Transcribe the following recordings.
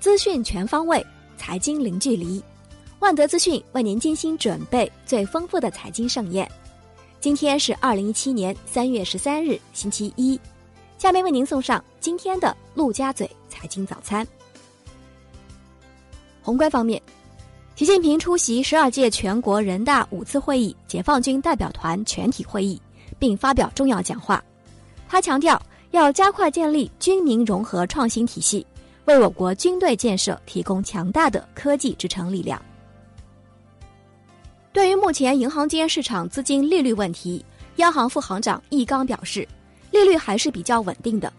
资讯全方位，财经零距离。万德资讯为您精心准备最丰富的财经盛宴。今天是二零一七年三月十三日，星期一。下面为您送上今天的陆家嘴财经早餐。宏观方面，习近平出席十二届全国人大五次会议解放军代表团全体会议，并发表重要讲话。他强调，要加快建立军民融合创新体系，为我国军队建设提供强大的科技支撑力量。对于目前银行间市场资金利率问题，央行副行长易纲表示，利率还是比较稳定的。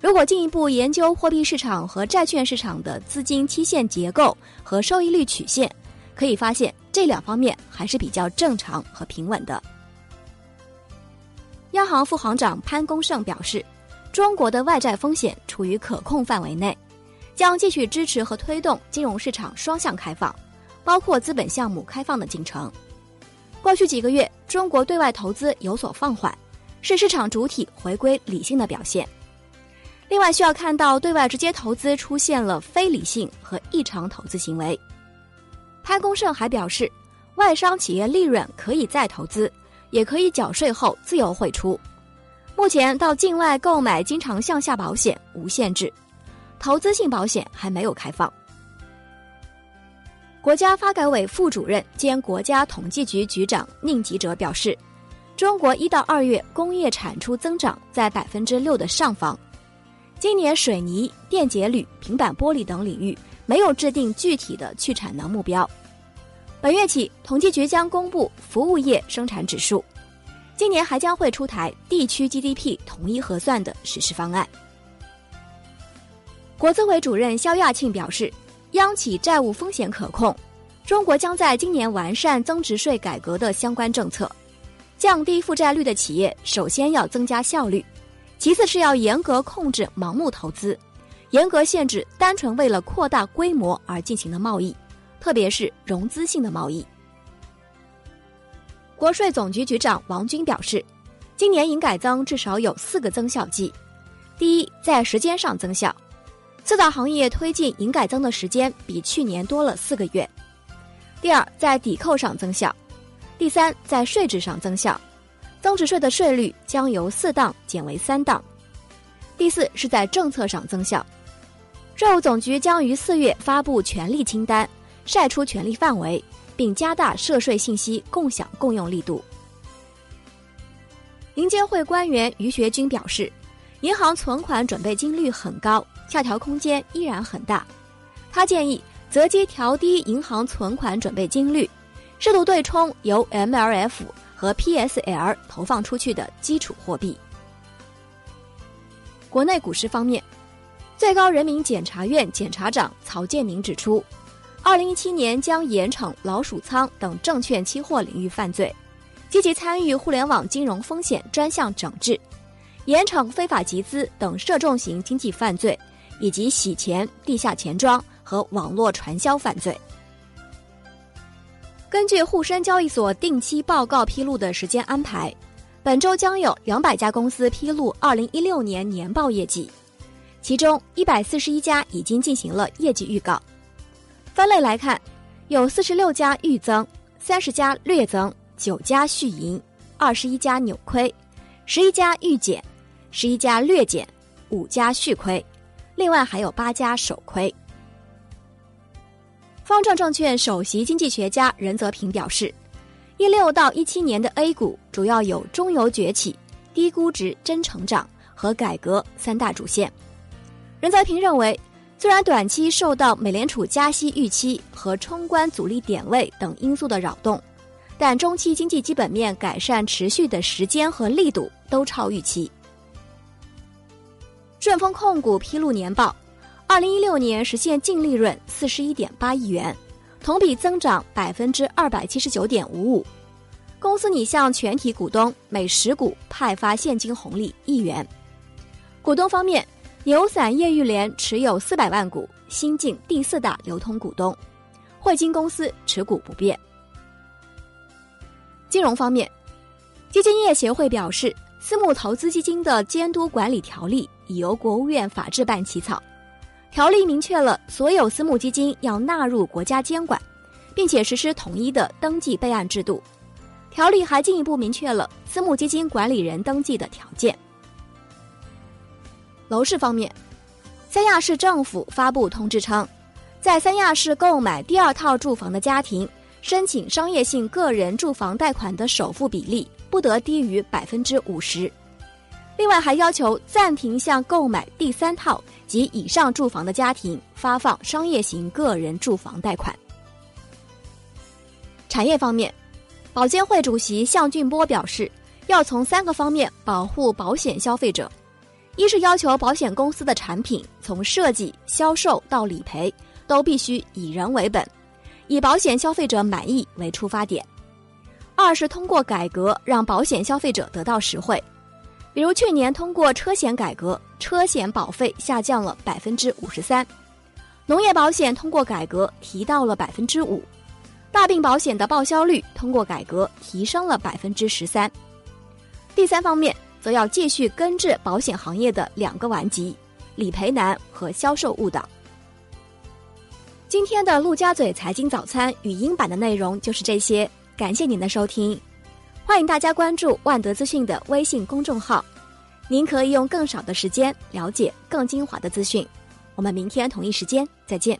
如果进一步研究货币市场和债券市场的资金期限结构和收益率曲线，可以发现这两方面还是比较正常和平稳的。央行副行长潘功胜表示，中国的外债风险处于可控范围内，将继续支持和推动金融市场双向开放，包括资本项目开放的进程。过去几个月，中国对外投资有所放缓，是市场主体回归理性的表现。另外，需要看到对外直接投资出现了非理性和异常投资行为。潘功胜还表示，外商企业利润可以再投资，也可以缴税后自由汇出。目前到境外购买经常向下保险无限制，投资性保险还没有开放。国家发改委副主任兼国家统计局局长宁吉喆表示，中国一到二月工业产出增长在百分之六的上方。今年水泥、电解铝、平板玻璃等领域没有制定具体的去产能目标。本月起，统计局将公布服务业生产指数。今年还将会出台地区 GDP 统一核算的实施方案。国资委主任肖亚庆表示，央企债务风险可控，中国将在今年完善增值税改革的相关政策，降低负债率的企业首先要增加效率。其次是要严格控制盲目投资，严格限制单纯为了扩大规模而进行的贸易，特别是融资性的贸易。国税总局局长王军表示，今年营改增至少有四个增效剂：第一，在时间上增效，四大行业推进营改增的时间比去年多了四个月；第二，在抵扣上增效；第三，在税制上增效。增值税的税率将由四档减为三档。第四是在政策上增效，税务总局将于四月发布权力清单，晒出权力范围，并加大涉税信息共享共用力度。银监会官员于学军表示，银行存款准备金率很高，下调空间依然很大。他建议择机调低银行存款准备金率，适度对冲由 MLF。和 PSL 投放出去的基础货币。国内股市方面，最高人民检察院检察长曹建明指出，二零一七年将严惩老鼠仓等证券期货领域犯罪，积极参与互联网金融风险专项整治，严惩非法集资等涉重型经济犯罪，以及洗钱、地下钱庄和网络传销犯罪。根据沪深交易所定期报告披露的时间安排，本周将有两百家公司披露二零一六年年报业绩，其中一百四十一家已经进行了业绩预告。分类来看，有四十六家预增，三十家略增，九家续盈，二十一家扭亏，十一家预减，十一家略减，五家续亏，另外还有八家首亏。方正证券首席经济学家任泽平表示，一六到一七年的 A 股主要有中游崛起、低估值真成长和改革三大主线。任泽平认为，虽然短期受到美联储加息预期和冲关阻力点位等因素的扰动，但中期经济基本面改善持续的时间和力度都超预期。顺丰控股披露年报。二零一六年实现净利润四十一点八亿元，同比增长百分之二百七十九点五五。公司拟向全体股东每十股派发现金红利一元。股东方面，牛散叶玉联持有四百万股，新晋第四大流通股东。汇金公司持股不变。金融方面，基金业协会表示，私募投资基金的监督管理条例已由国务院法制办起草。条例明确了所有私募基金要纳入国家监管，并且实施统一的登记备案制度。条例还进一步明确了私募基金管理人登记的条件。楼市方面，三亚市政府发布通知称，在三亚市购买第二套住房的家庭，申请商业性个人住房贷款的首付比例不得低于百分之五十。另外，还要求暂停向购买第三套及以上住房的家庭发放商业型个人住房贷款。产业方面，保监会主席向俊波表示，要从三个方面保护保险消费者：一是要求保险公司的产品从设计、销售到理赔都必须以人为本，以保险消费者满意为出发点；二是通过改革让保险消费者得到实惠。比如去年通过车险改革，车险保费下降了百分之五十三；农业保险通过改革提到了百分之五；大病保险的报销率通过改革提升了百分之十三。第三方面，则要继续根治保险行业的两个顽疾：理赔难和销售误导。今天的陆家嘴财经早餐语音版的内容就是这些，感谢您的收听。欢迎大家关注万德资讯的微信公众号，您可以用更少的时间了解更精华的资讯。我们明天同一时间再见。